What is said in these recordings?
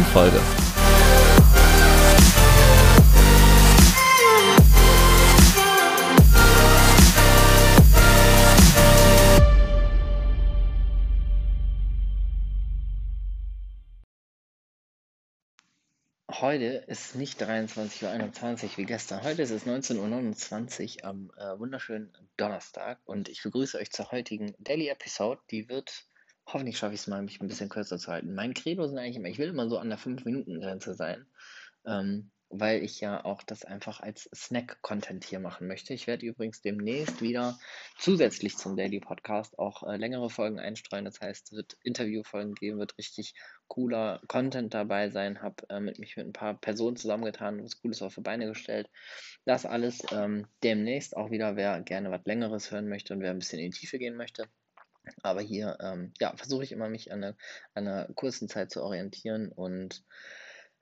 neuen Folge. Heute ist nicht 23.21 Uhr wie gestern. Heute ist es 19.29 Uhr am äh, wunderschönen Donnerstag und ich begrüße euch zur heutigen Daily Episode. Die wird Hoffentlich schaffe ich es mal, mich ein bisschen kürzer zu halten. Mein Credo sind eigentlich immer, ich will immer so an der 5-Minuten-Grenze sein, ähm, weil ich ja auch das einfach als Snack-Content hier machen möchte. Ich werde übrigens demnächst wieder zusätzlich zum Daily Podcast auch äh, längere Folgen einstreuen. Das heißt, es wird Interviewfolgen geben, wird richtig cooler Content dabei sein. Habe äh, mit mich mit ein paar Personen zusammengetan, was Cooles auf die Beine gestellt. Das alles ähm, demnächst auch wieder, wer gerne was Längeres hören möchte und wer ein bisschen in die Tiefe gehen möchte. Aber hier, ähm, ja, versuche ich immer, mich an, eine, einer kurzen Zeit zu orientieren und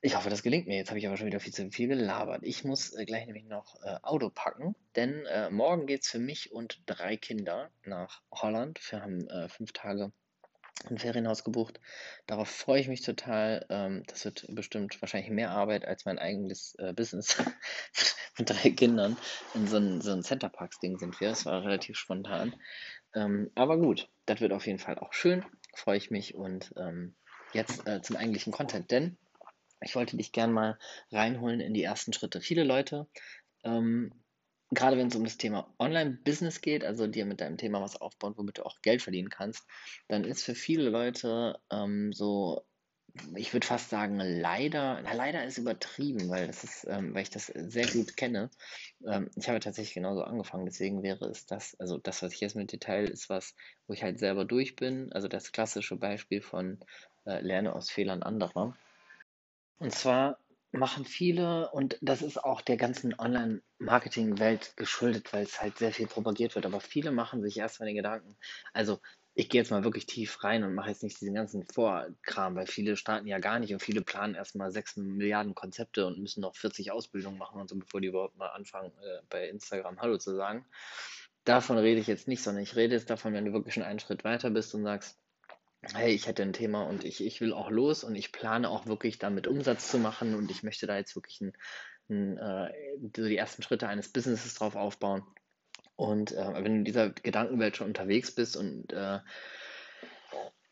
ich hoffe, das gelingt mir. Jetzt habe ich aber schon wieder viel zu viel gelabert. Ich muss äh, gleich nämlich noch äh, Auto packen, denn äh, morgen geht es für mich und drei Kinder nach Holland. Wir haben äh, fünf Tage ein Ferienhaus gebucht. Darauf freue ich mich total. Ähm, das wird bestimmt wahrscheinlich mehr Arbeit als mein eigenes äh, Business mit drei Kindern. In so ein, so ein Centerparks-Ding sind wir. Das war relativ spontan. Ähm, aber gut, das wird auf jeden Fall auch schön. Freue ich mich. Und ähm, jetzt äh, zum eigentlichen Content, denn ich wollte dich gern mal reinholen in die ersten Schritte. Viele Leute, ähm, gerade wenn es um das Thema Online-Business geht, also dir mit deinem Thema was aufbauen, womit du auch Geld verdienen kannst, dann ist für viele Leute ähm, so ich würde fast sagen, leider, na, leider ist übertrieben, weil das ist, ähm, weil ich das sehr gut kenne. Ähm, ich habe tatsächlich genauso angefangen, deswegen wäre es das, also das, was ich jetzt mit Detail, ist was, wo ich halt selber durch bin. Also das klassische Beispiel von äh, Lerne aus Fehlern anderer. Und zwar machen viele, und das ist auch der ganzen Online-Marketing-Welt geschuldet, weil es halt sehr viel propagiert wird, aber viele machen sich erstmal den Gedanken, also ich gehe jetzt mal wirklich tief rein und mache jetzt nicht diesen ganzen Vorkram, weil viele starten ja gar nicht und viele planen erstmal 6 Milliarden Konzepte und müssen noch 40 Ausbildungen machen und so, bevor die überhaupt mal anfangen, äh, bei Instagram Hallo zu sagen. Davon rede ich jetzt nicht, sondern ich rede jetzt davon, wenn du wirklich schon einen Schritt weiter bist und sagst, hey, ich hätte ein Thema und ich, ich will auch los und ich plane auch wirklich damit Umsatz zu machen und ich möchte da jetzt wirklich ein, ein, äh, die ersten Schritte eines Businesses drauf aufbauen und äh, wenn du in dieser Gedankenwelt schon unterwegs bist und äh,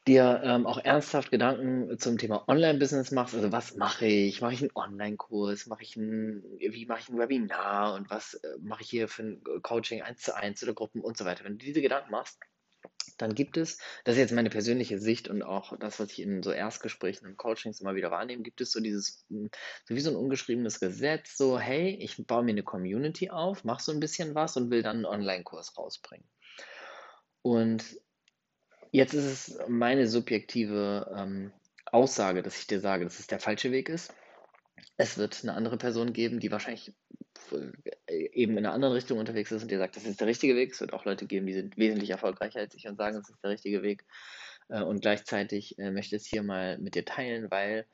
dir ähm, auch ernsthaft Gedanken zum Thema Online-Business machst, also was mache ich? Mache ich einen Online-Kurs? Mache ich ein, wie mache ich ein Webinar? Und was äh, mache ich hier für ein Coaching eins zu eins oder Gruppen und so weiter? Wenn du diese Gedanken machst, dann gibt es, das ist jetzt meine persönliche Sicht und auch das, was ich in so Erstgesprächen und Coachings immer wieder wahrnehme, gibt es so dieses, hm, so wie so ein ungeschriebenes Gesetz, so, hey, ich baue mir eine Community auf, mache so ein bisschen was und will dann einen Online-Kurs rausbringen. Und jetzt ist es meine subjektive ähm, Aussage, dass ich dir sage, dass es der falsche Weg ist. Es wird eine andere Person geben, die wahrscheinlich äh, eben in einer anderen Richtung unterwegs ist und dir sagt, das ist der richtige Weg. Es wird auch Leute geben, die sind wesentlich erfolgreicher als ich und sagen, das ist der richtige Weg. Äh, und gleichzeitig äh, möchte ich es hier mal mit dir teilen, weil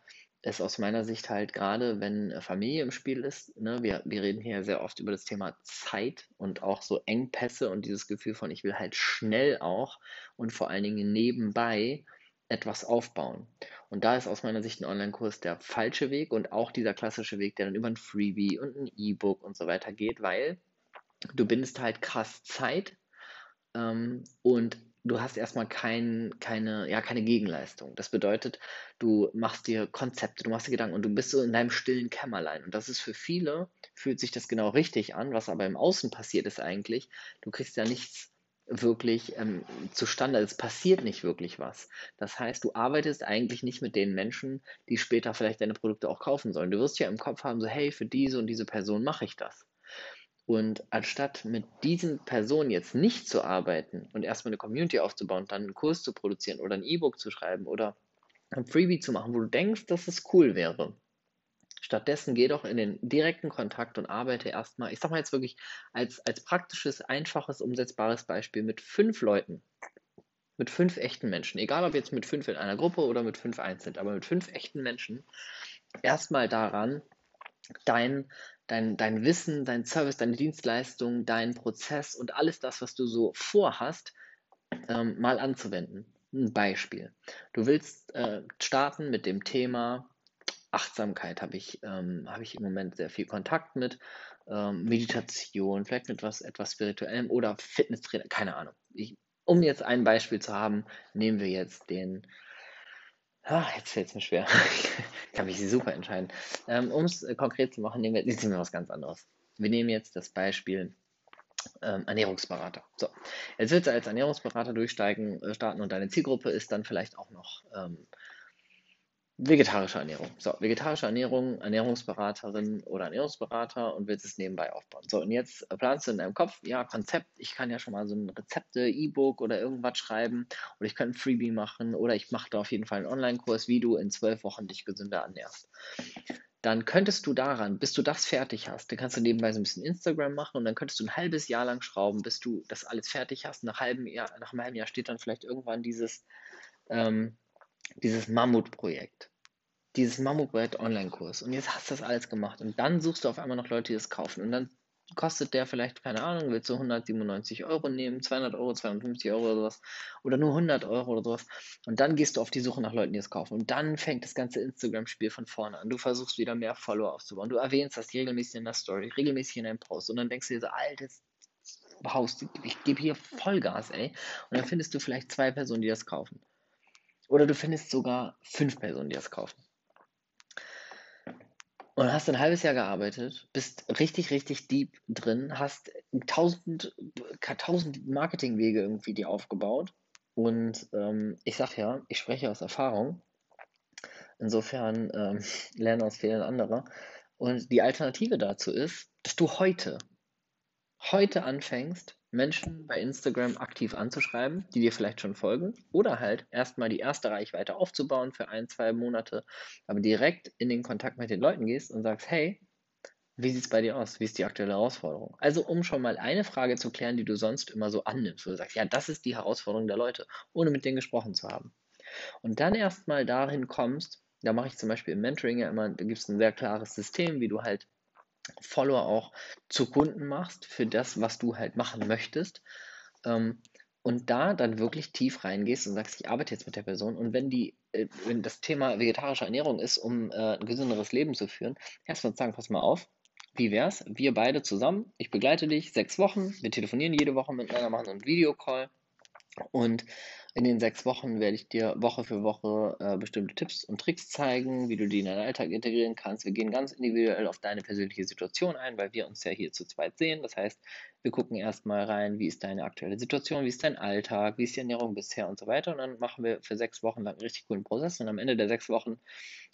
es aus meiner Sicht halt gerade, wenn Familie im Spiel ist, ne, wir, wir reden hier sehr oft über das Thema Zeit und auch so Engpässe und dieses Gefühl von, ich will halt schnell auch und vor allen Dingen nebenbei etwas aufbauen. Und da ist aus meiner Sicht ein Online-Kurs der falsche Weg und auch dieser klassische Weg, der dann über ein Freebie und ein E-Book und so weiter geht, weil du bindest halt krass Zeit ähm, und du hast erstmal kein, keine, ja, keine Gegenleistung. Das bedeutet, du machst dir Konzepte, du machst dir Gedanken und du bist so in deinem stillen Kämmerlein. Und das ist für viele, fühlt sich das genau richtig an, was aber im Außen passiert ist eigentlich. Du kriegst ja nichts wirklich ähm, zustande. Es passiert nicht wirklich was. Das heißt, du arbeitest eigentlich nicht mit den Menschen, die später vielleicht deine Produkte auch kaufen sollen. Du wirst ja im Kopf haben, so, hey, für diese und diese Person mache ich das. Und anstatt mit diesen Personen jetzt nicht zu arbeiten und erstmal eine Community aufzubauen, dann einen Kurs zu produzieren oder ein E-Book zu schreiben oder ein Freebie zu machen, wo du denkst, dass es cool wäre. Stattdessen geh doch in den direkten Kontakt und arbeite erstmal, ich sag mal jetzt wirklich als, als praktisches, einfaches, umsetzbares Beispiel mit fünf Leuten, mit fünf echten Menschen, egal ob jetzt mit fünf in einer Gruppe oder mit fünf einzeln, aber mit fünf echten Menschen, erstmal daran, dein, dein, dein Wissen, dein Service, deine Dienstleistung, dein Prozess und alles das, was du so vorhast, ähm, mal anzuwenden. Ein Beispiel. Du willst äh, starten mit dem Thema Achtsamkeit, habe ich, ähm, hab ich im Moment sehr viel Kontakt mit. Ähm, Meditation, vielleicht mit was etwas Spirituellem oder Fitnesstrainer, keine Ahnung. Ich, um jetzt ein Beispiel zu haben, nehmen wir jetzt den. Ah, jetzt fällt es mir schwer. ich kann mich super entscheiden. Ähm, um es äh, konkret zu machen, nehmen wir, nehmen wir was ganz anderes. Wir nehmen jetzt das Beispiel ähm, Ernährungsberater. So, jetzt willst du als Ernährungsberater durchsteigen, äh, starten und deine Zielgruppe ist dann vielleicht auch noch ähm, vegetarische Ernährung. So, vegetarische Ernährung, Ernährungsberaterin oder Ernährungsberater und willst es nebenbei aufbauen. So, und jetzt planst du in deinem Kopf, ja, Konzept, ich kann ja schon mal so ein Rezepte, E-Book oder irgendwas schreiben oder ich kann ein Freebie machen oder ich mache da auf jeden Fall einen Online-Kurs, wie du in zwölf Wochen dich gesünder ernährst dann könntest du daran, bis du das fertig hast, dann kannst du nebenbei so ein bisschen Instagram machen und dann könntest du ein halbes Jahr lang schrauben, bis du das alles fertig hast. Nach, halbem Jahr, nach einem halben Jahr steht dann vielleicht irgendwann dieses, ähm, dieses Mammutprojekt. Dieses Mammutprojekt Online-Kurs. Und jetzt hast du das alles gemacht. Und dann suchst du auf einmal noch Leute, die das kaufen. Und dann kostet der vielleicht, keine Ahnung, willst du 197 Euro nehmen, 200 Euro, 250 Euro oder sowas, oder nur 100 Euro oder sowas. Und dann gehst du auf die Suche nach Leuten, die es kaufen. Und dann fängt das ganze Instagram-Spiel von vorne an. Du versuchst wieder mehr Follower aufzubauen. Du erwähnst das regelmäßig in der Story, regelmäßig in deinem Post. Und dann denkst du dir so, altes Haus, ich gebe hier Vollgas, ey. Und dann findest du vielleicht zwei Personen, die das kaufen. Oder du findest sogar fünf Personen, die das kaufen. Und hast ein halbes Jahr gearbeitet, bist richtig, richtig deep drin, hast tausend, tausend Marketingwege irgendwie dir aufgebaut. Und ähm, ich sag ja, ich spreche aus Erfahrung. Insofern ähm, lerne aus Fehlern anderer. Und die Alternative dazu ist, dass du heute, heute anfängst, Menschen bei Instagram aktiv anzuschreiben, die dir vielleicht schon folgen, oder halt erstmal die erste Reichweite aufzubauen für ein, zwei Monate, aber direkt in den Kontakt mit den Leuten gehst und sagst, hey, wie sieht es bei dir aus? Wie ist die aktuelle Herausforderung? Also, um schon mal eine Frage zu klären, die du sonst immer so annimmst, wo du sagst, ja, das ist die Herausforderung der Leute, ohne mit denen gesprochen zu haben. Und dann erstmal dahin kommst, da mache ich zum Beispiel im Mentoring ja immer, da gibt es ein sehr klares System, wie du halt Follower auch zu Kunden machst für das, was du halt machen möchtest. Ähm, und da dann wirklich tief reingehst und sagst, ich arbeite jetzt mit der Person. Und wenn die, äh, wenn das Thema vegetarische Ernährung ist, um äh, ein gesünderes Leben zu führen, erstmal sagen, pass mal auf, wie wär's? Wir beide zusammen, ich begleite dich sechs Wochen, wir telefonieren jede Woche miteinander, machen einen Videocall und in den sechs Wochen werde ich dir Woche für Woche äh, bestimmte Tipps und Tricks zeigen, wie du die in deinen Alltag integrieren kannst. Wir gehen ganz individuell auf deine persönliche Situation ein, weil wir uns ja hier zu zweit sehen. Das heißt, wir gucken erstmal rein, wie ist deine aktuelle Situation, wie ist dein Alltag, wie ist die Ernährung bisher und so weiter. Und dann machen wir für sechs Wochen lang einen richtig coolen Prozess. Und am Ende der sechs Wochen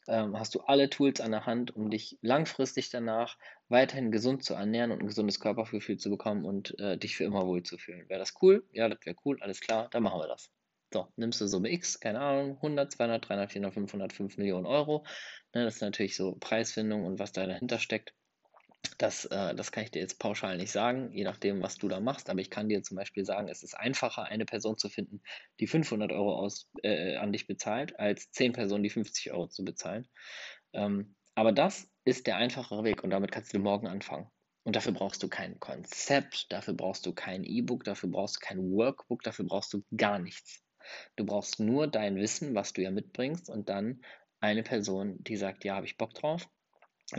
ähm, hast du alle Tools an der Hand, um dich langfristig danach weiterhin gesund zu ernähren und ein gesundes Körpergefühl zu bekommen und äh, dich für immer wohlzufühlen. Wäre das cool? Ja, das wäre cool, alles klar, dann machen wir das. So, nimmst du Summe X, keine Ahnung, 100, 200, 300, 400, 500, 5 Millionen Euro. Ne, das ist natürlich so Preisfindung und was da dahinter steckt. Das, äh, das kann ich dir jetzt pauschal nicht sagen, je nachdem, was du da machst. Aber ich kann dir zum Beispiel sagen, es ist einfacher, eine Person zu finden, die 500 Euro aus, äh, an dich bezahlt, als 10 Personen, die 50 Euro zu bezahlen. Ähm, aber das ist der einfachere Weg und damit kannst du morgen anfangen. Und dafür brauchst du kein Konzept, dafür brauchst du kein E-Book, dafür brauchst du kein Workbook, dafür brauchst du gar nichts. Du brauchst nur dein Wissen, was du ja mitbringst, und dann eine Person, die sagt, ja, habe ich Bock drauf.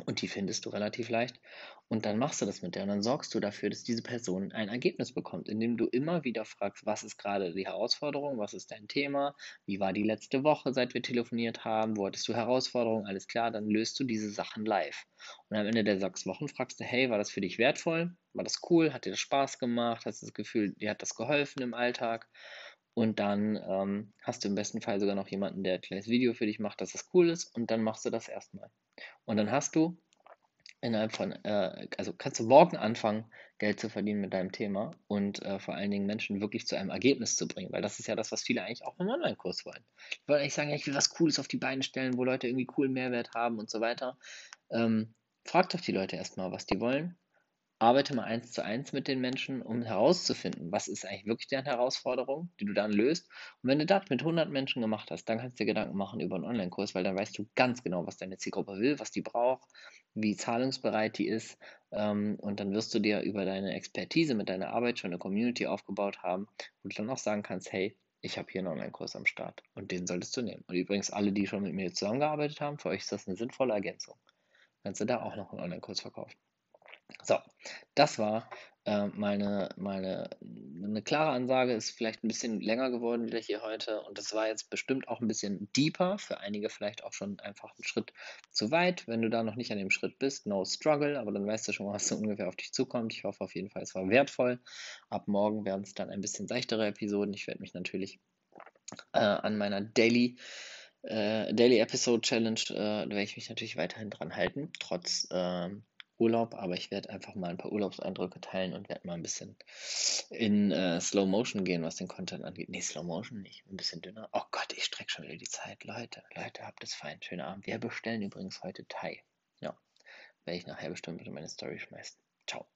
Und die findest du relativ leicht. Und dann machst du das mit der und dann sorgst du dafür, dass diese Person ein Ergebnis bekommt, indem du immer wieder fragst, was ist gerade die Herausforderung, was ist dein Thema, wie war die letzte Woche, seit wir telefoniert haben, wo hattest du Herausforderungen, alles klar, dann löst du diese Sachen live. Und am Ende der sechs Wochen fragst du, hey, war das für dich wertvoll? War das cool? Hat dir das Spaß gemacht? Hast du das Gefühl, dir hat das geholfen im Alltag? Und dann ähm, hast du im besten Fall sogar noch jemanden, der ein kleines Video für dich macht, dass das cool ist. Und dann machst du das erstmal. Und dann hast du innerhalb von, äh, also kannst du morgen anfangen, Geld zu verdienen mit deinem Thema und äh, vor allen Dingen Menschen wirklich zu einem Ergebnis zu bringen, weil das ist ja das, was viele eigentlich auch im Online-Kurs wollen. Ich wollte eigentlich sagen, ja, ich will was Cooles auf die Beine stellen, wo Leute irgendwie coolen Mehrwert haben und so weiter. Ähm, frag doch die Leute erstmal, was die wollen arbeite mal eins zu eins mit den Menschen, um herauszufinden, was ist eigentlich wirklich deren Herausforderung, die du dann löst. Und wenn du das mit 100 Menschen gemacht hast, dann kannst du dir Gedanken machen über einen Online-Kurs, weil dann weißt du ganz genau, was deine Zielgruppe will, was die braucht, wie zahlungsbereit die ist. Ähm, und dann wirst du dir über deine Expertise mit deiner Arbeit schon eine Community aufgebaut haben, wo du dann auch sagen kannst, hey, ich habe hier einen Online-Kurs am Start und den solltest du nehmen. Und übrigens, alle, die schon mit mir zusammengearbeitet haben, für euch ist das eine sinnvolle Ergänzung. Kannst du da auch noch einen Online-Kurs verkaufen. So, das war äh, meine, meine eine klare Ansage, ist vielleicht ein bisschen länger geworden wieder hier heute und das war jetzt bestimmt auch ein bisschen deeper, für einige vielleicht auch schon einfach einen Schritt zu weit. Wenn du da noch nicht an dem Schritt bist, no struggle, aber dann weißt du schon, was so ungefähr auf dich zukommt. Ich hoffe auf jeden Fall, es war wertvoll. Ab morgen werden es dann ein bisschen seichtere Episoden. Ich werde mich natürlich äh, an meiner Daily äh, Daily Episode Challenge äh, werde ich mich natürlich weiterhin dran halten, trotz ähm, Urlaub, aber ich werde einfach mal ein paar Urlaubseindrücke teilen und werde mal ein bisschen in äh, Slow Motion gehen, was den Content angeht. Nee, Slow Motion nicht, ein bisschen dünner. Oh Gott, ich strecke schon wieder die Zeit. Leute, Leute, habt es fein. Schönen Abend. Wir bestellen übrigens heute Thai. Ja, werde ich nachher bestimmt in meine Story schmeißen. Ciao.